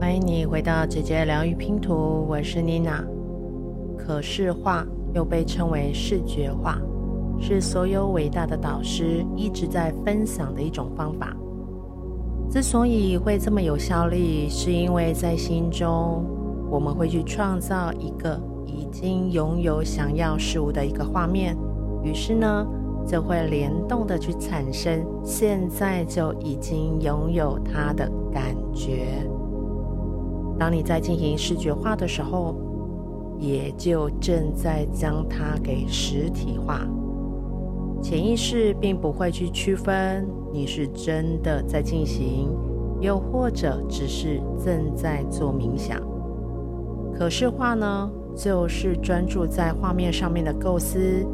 欢迎你回到姐姐疗愈拼图，我是妮娜。可视化又被称为视觉化，是所有伟大的导师一直在分享的一种方法。之所以会这么有效力，是因为在心中我们会去创造一个已经拥有想要事物的一个画面，于是呢，就会联动的去产生现在就已经拥有它的感觉。当你在进行视觉化的时候，也就正在将它给实体化。潜意识并不会去区分你是真的在进行，又或者只是正在做冥想。可视化呢，就是专注在画面上面的构思，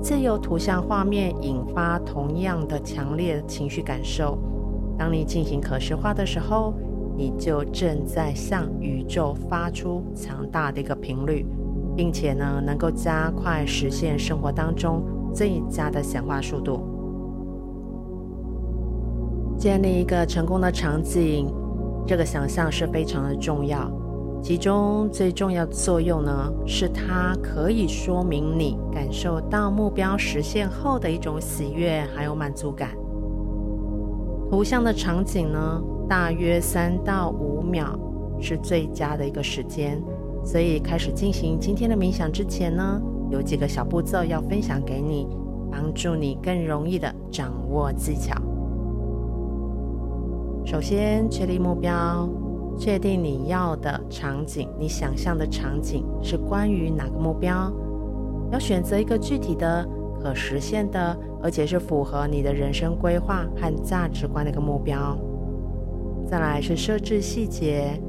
自由图像画面引发同样的强烈情绪感受。当你进行可视化的时候，你就正在向宇宙发出强大的一个频率，并且呢，能够加快实现生活当中最佳的显化速度。建立一个成功的场景，这个想象是非常的重要。其中最重要的作用呢，是它可以说明你感受到目标实现后的一种喜悦还有满足感。图像的场景呢，大约三到五秒是最佳的一个时间，所以开始进行今天的冥想之前呢，有几个小步骤要分享给你，帮助你更容易的掌握技巧。首先，确立目标，确定你要的场景，你想象的场景是关于哪个目标？要选择一个具体的、可实现的，而且是符合你的人生规划和价值观的一个目标。再来是设置细节，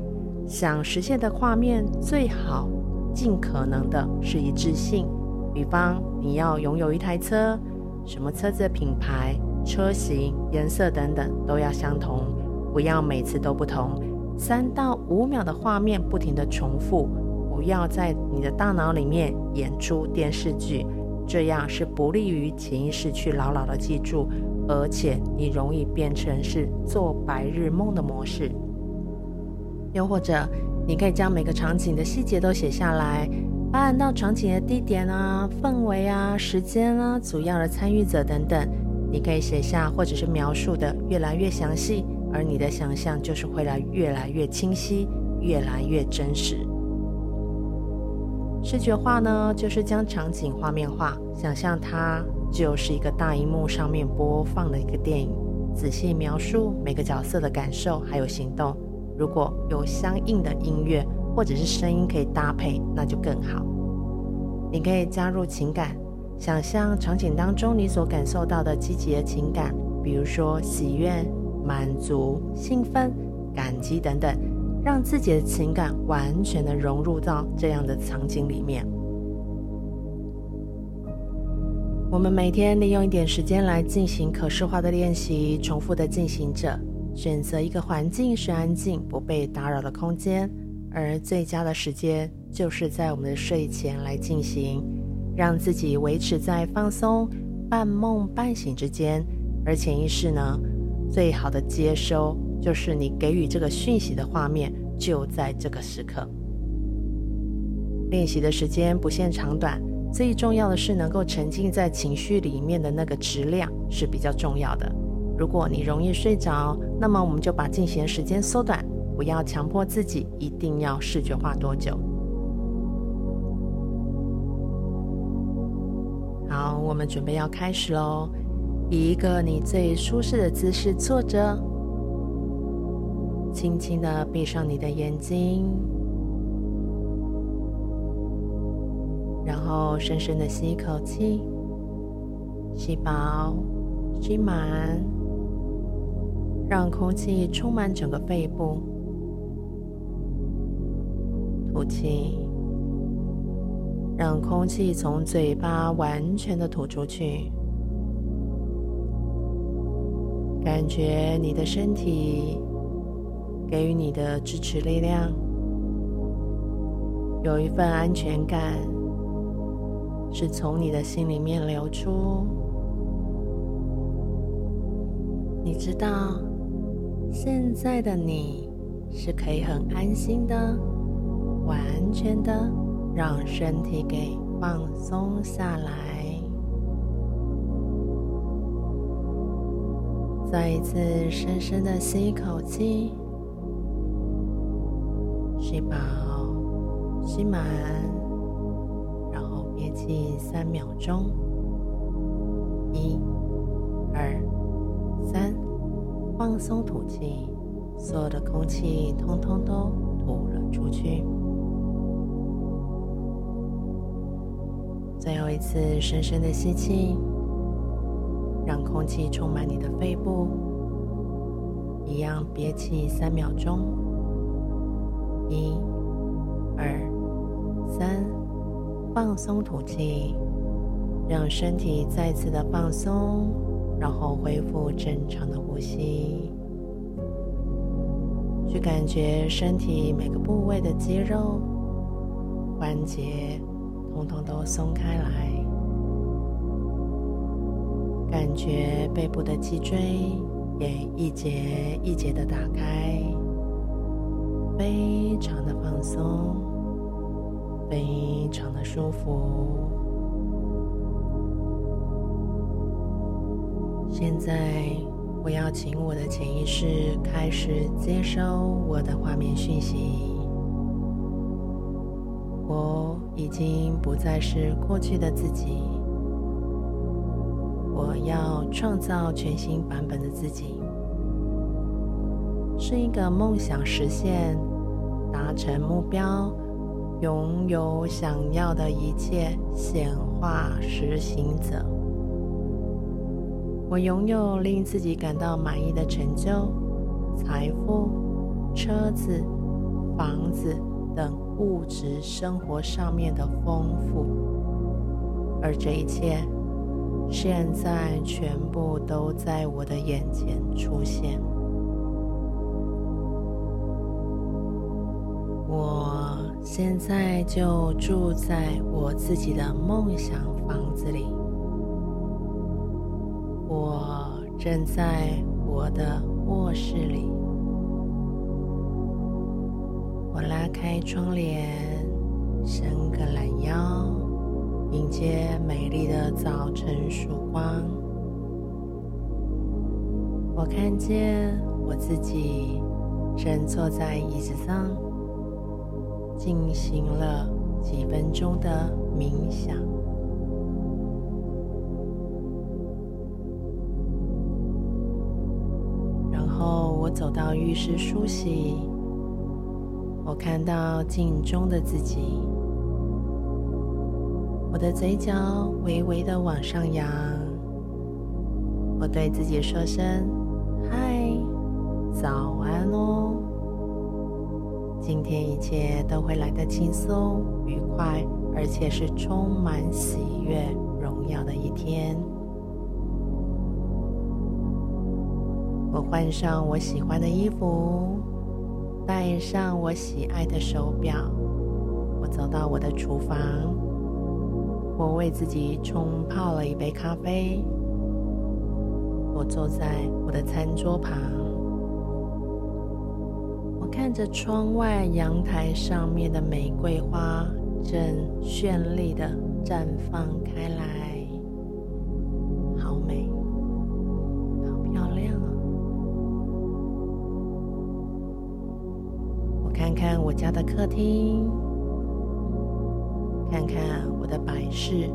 想实现的画面最好尽可能的是一致性。比方你要拥有一台车，什么车子的品牌、车型、颜色等等都要相同，不要每次都不同。三到五秒的画面不停的重复，不要在你的大脑里面演出电视剧，这样是不利于潜意识去牢牢的记住。而且你容易变成是做白日梦的模式，又或者你可以将每个场景的细节都写下来，包含到场景的地点啊、氛围啊、时间啊、主要的参与者等等，你可以写下或者是描述的越来越详细，而你的想象就是会来越来越清晰、越来越真实。视觉化呢，就是将场景画面化，想象它。就是一个大荧幕上面播放的一个电影，仔细描述每个角色的感受还有行动。如果有相应的音乐或者是声音可以搭配，那就更好。你可以加入情感，想象场景当中你所感受到的积极的情感，比如说喜悦、满足、兴奋、感激等等，让自己的情感完全的融入到这样的场景里面。我们每天利用一点时间来进行可视化的练习，重复的进行着。选择一个环境是安静、不被打扰的空间，而最佳的时间就是在我们的睡前来进行，让自己维持在放松、半梦半醒之间。而潜意识呢，最好的接收就是你给予这个讯息的画面就在这个时刻。练习的时间不限长短。最重要的是能够沉浸在情绪里面的那个质量是比较重要的。如果你容易睡着，那么我们就把进行时间缩短，不要强迫自己一定要视觉化多久。好，我们准备要开始喽。以一个你最舒适的姿势坐着，轻轻的闭上你的眼睛。然后深深的吸一口气，吸饱，吸满，让空气充满整个肺部。吐气，让空气从嘴巴完全的吐出去。感觉你的身体给予你的支持力量，有一份安全感。是从你的心里面流出，你知道，现在的你是可以很安心的、完全的让身体给放松下来。再一次深深的吸一口气，吸饱、吸满，然后憋气三秒钟。一、二、三，放松吐气，所有的空气通通都吐了出去。最后一次深深的吸气。让空气充满你的肺部，一样憋气三秒钟，一、二、三，放松吐气，让身体再次的放松，然后恢复正常的呼吸，去感觉身体每个部位的肌肉、关节，通通都松开来。感觉背部的脊椎也一节一节的打开，非常的放松，非常的舒服。现在，我要请我的潜意识开始接收我的画面讯息。我已经不再是过去的自己。我要创造全新版本的自己，是一个梦想实现、达成目标、拥有想要的一切显化实行者。我拥有令自己感到满意的成就、财富、车子、房子等物质生活上面的丰富，而这一切。现在全部都在我的眼前出现。我现在就住在我自己的梦想房子里。我正在我的卧室里。我拉开窗帘，伸个懒腰。迎接美丽的早晨曙光，我看见我自己正坐在椅子上，进行了几分钟的冥想。然后我走到浴室梳洗，我看到镜中的自己。我的嘴角微微的往上扬，我对自己说声“嗨，早安哦”。今天一切都会来得轻松愉快，而且是充满喜悦、荣耀的一天。我换上我喜欢的衣服，戴上我喜爱的手表，我走到我的厨房。我为自己冲泡了一杯咖啡。我坐在我的餐桌旁，我看着窗外阳台上面的玫瑰花正绚丽的绽放开来，好美，好漂亮啊！我看看我家的客厅。看看我的摆饰，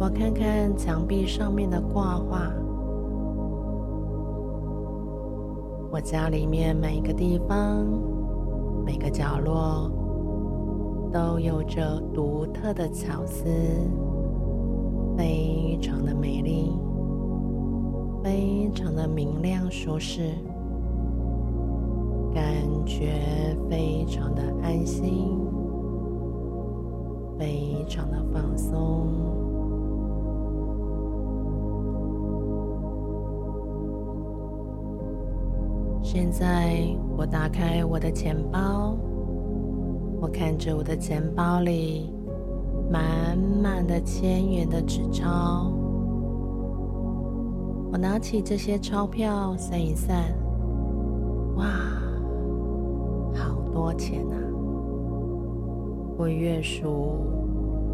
我看看墙壁上面的挂画，我家里面每个地方、每个角落都有着独特的巧思，非常的美丽，非常的明亮舒适，感觉非常的安心。非常的放松。现在我打开我的钱包，我看着我的钱包里满满的千元的纸钞，我拿起这些钞票算一算，哇，好多钱啊！我越数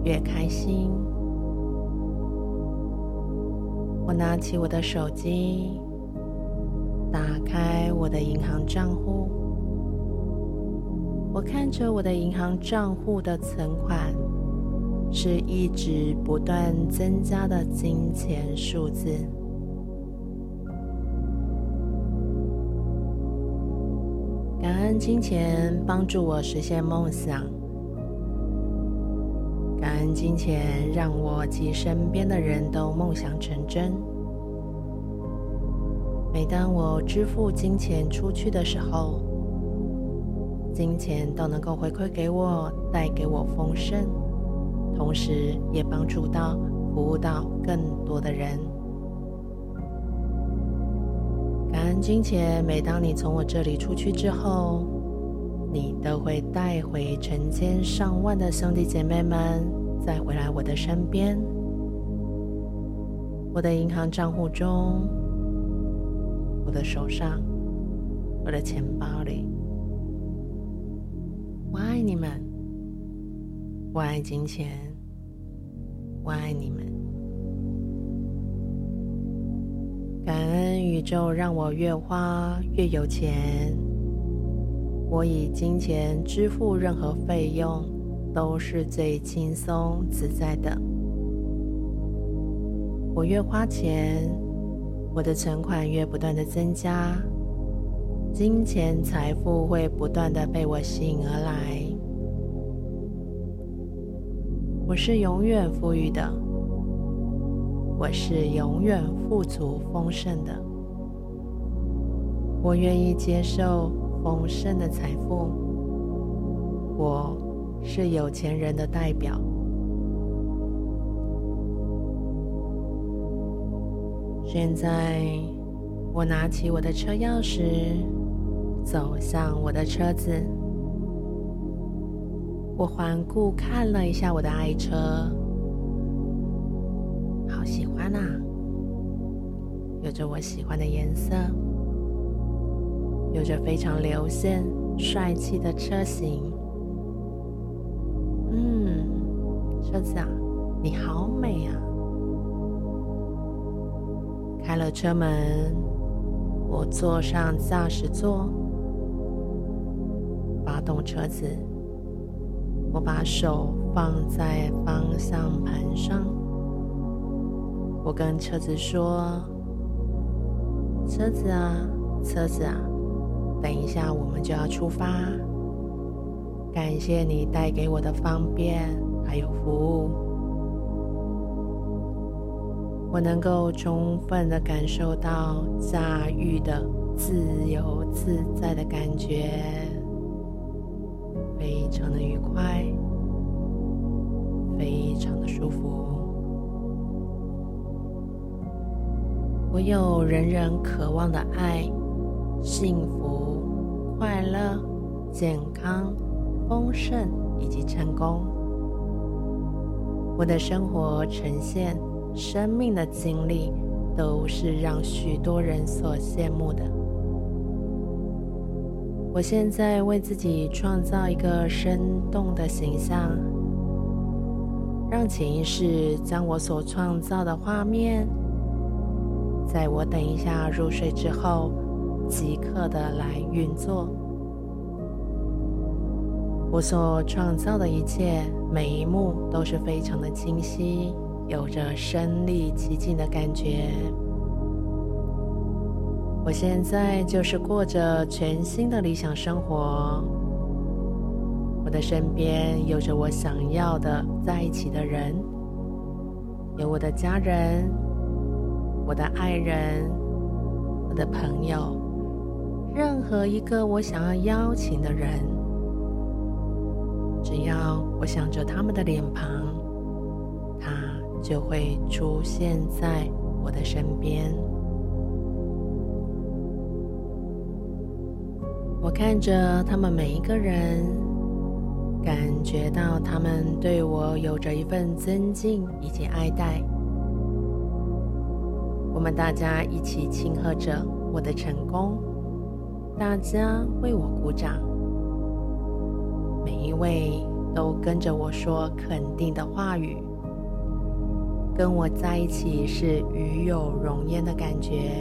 越开心。我拿起我的手机，打开我的银行账户，我看着我的银行账户的存款，是一直不断增加的金钱数字。感恩金钱帮助我实现梦想，感恩金钱让我及身边的人都梦想成真。每当我支付金钱出去的时候，金钱都能够回馈给我，带给我丰盛，同时也帮助到、服务到更多的人。感恩金钱，每当你从我这里出去之后，你都会带回成千上万的兄弟姐妹们，再回来我的身边。我的银行账户中，我的手上，我的钱包里。我爱你们，我爱金钱，我爱你们。感恩宇宙让我越花越有钱。我以金钱支付任何费用都是最轻松自在的。我越花钱，我的存款越不断的增加，金钱财富会不断的被我吸引而来。我是永远富裕的。我是永远富足丰盛的，我愿意接受丰盛的财富。我是有钱人的代表。现在，我拿起我的车钥匙，走向我的车子。我环顾看了一下我的爱车。好喜欢啊！有着我喜欢的颜色，有着非常流线、帅气的车型。嗯，车子啊，你好美啊！开了车门，我坐上驾驶座，发动车子，我把手放在方向盘上。我跟车子说：“车子啊，车子啊，等一下我们就要出发。感谢你带给我的方便还有服务，我能够充分的感受到驾驭的自由自在的感觉，非常的愉快，非常的舒服。”我有人人渴望的爱、幸福、快乐、健康、丰盛以及成功。我的生活呈现、生命的经历，都是让许多人所羡慕的。我现在为自己创造一个生动的形象，让潜意识将我所创造的画面。在我等一下入睡之后，即刻的来运作。我所创造的一切，每一幕都是非常的清晰，有着身临其境的感觉。我现在就是过着全新的理想生活。我的身边有着我想要的在一起的人，有我的家人。我的爱人，我的朋友，任何一个我想要邀请的人，只要我想着他们的脸庞，他就会出现在我的身边。我看着他们每一个人，感觉到他们对我有着一份尊敬以及爱戴。我们大家一起庆贺着我的成功，大家为我鼓掌，每一位都跟着我说肯定的话语，跟我在一起是与有荣焉的感觉。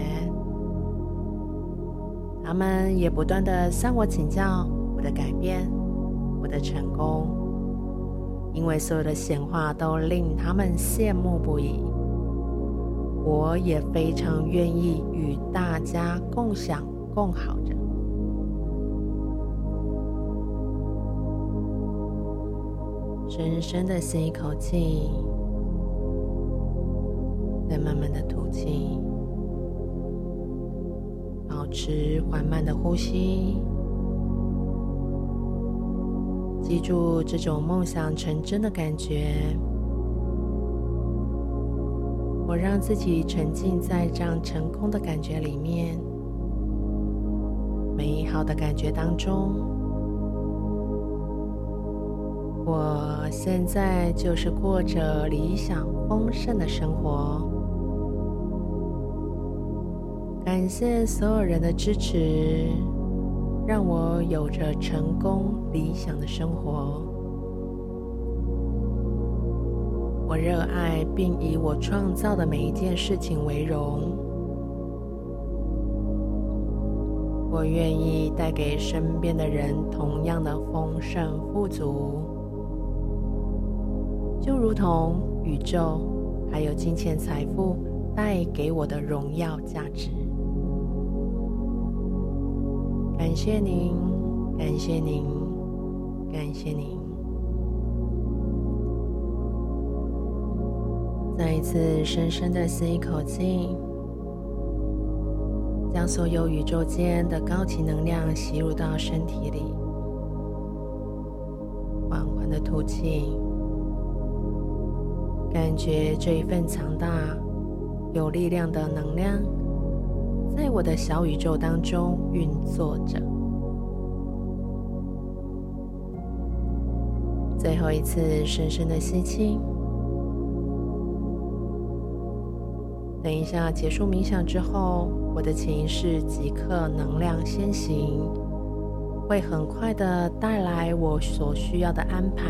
他们也不断的向我请教我的改变，我的成功，因为所有的显化都令他们羡慕不已。我也非常愿意与大家共享共好着。深深的吸一口气，再慢慢的吐气，保持缓慢的呼吸。记住这种梦想成真的感觉。我让自己沉浸在这样成功的感觉里面，美好的感觉当中。我现在就是过着理想丰盛的生活。感谢所有人的支持，让我有着成功理想的生活。我热爱并以我创造的每一件事情为荣。我愿意带给身边的人同样的丰盛富足，就如同宇宙还有金钱财富带给我的荣耀价值。感谢您，感谢您，感谢您。再一次深深的吸一口气，将所有宇宙间的高级能量吸入到身体里，缓缓的吐气，感觉这一份强大、有力量的能量在我的小宇宙当中运作着。最后一次深深的吸气。等一下，结束冥想之后，我的潜意识即刻能量先行，会很快的带来我所需要的安排，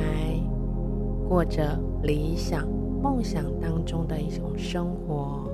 过着理想梦想当中的一种生活。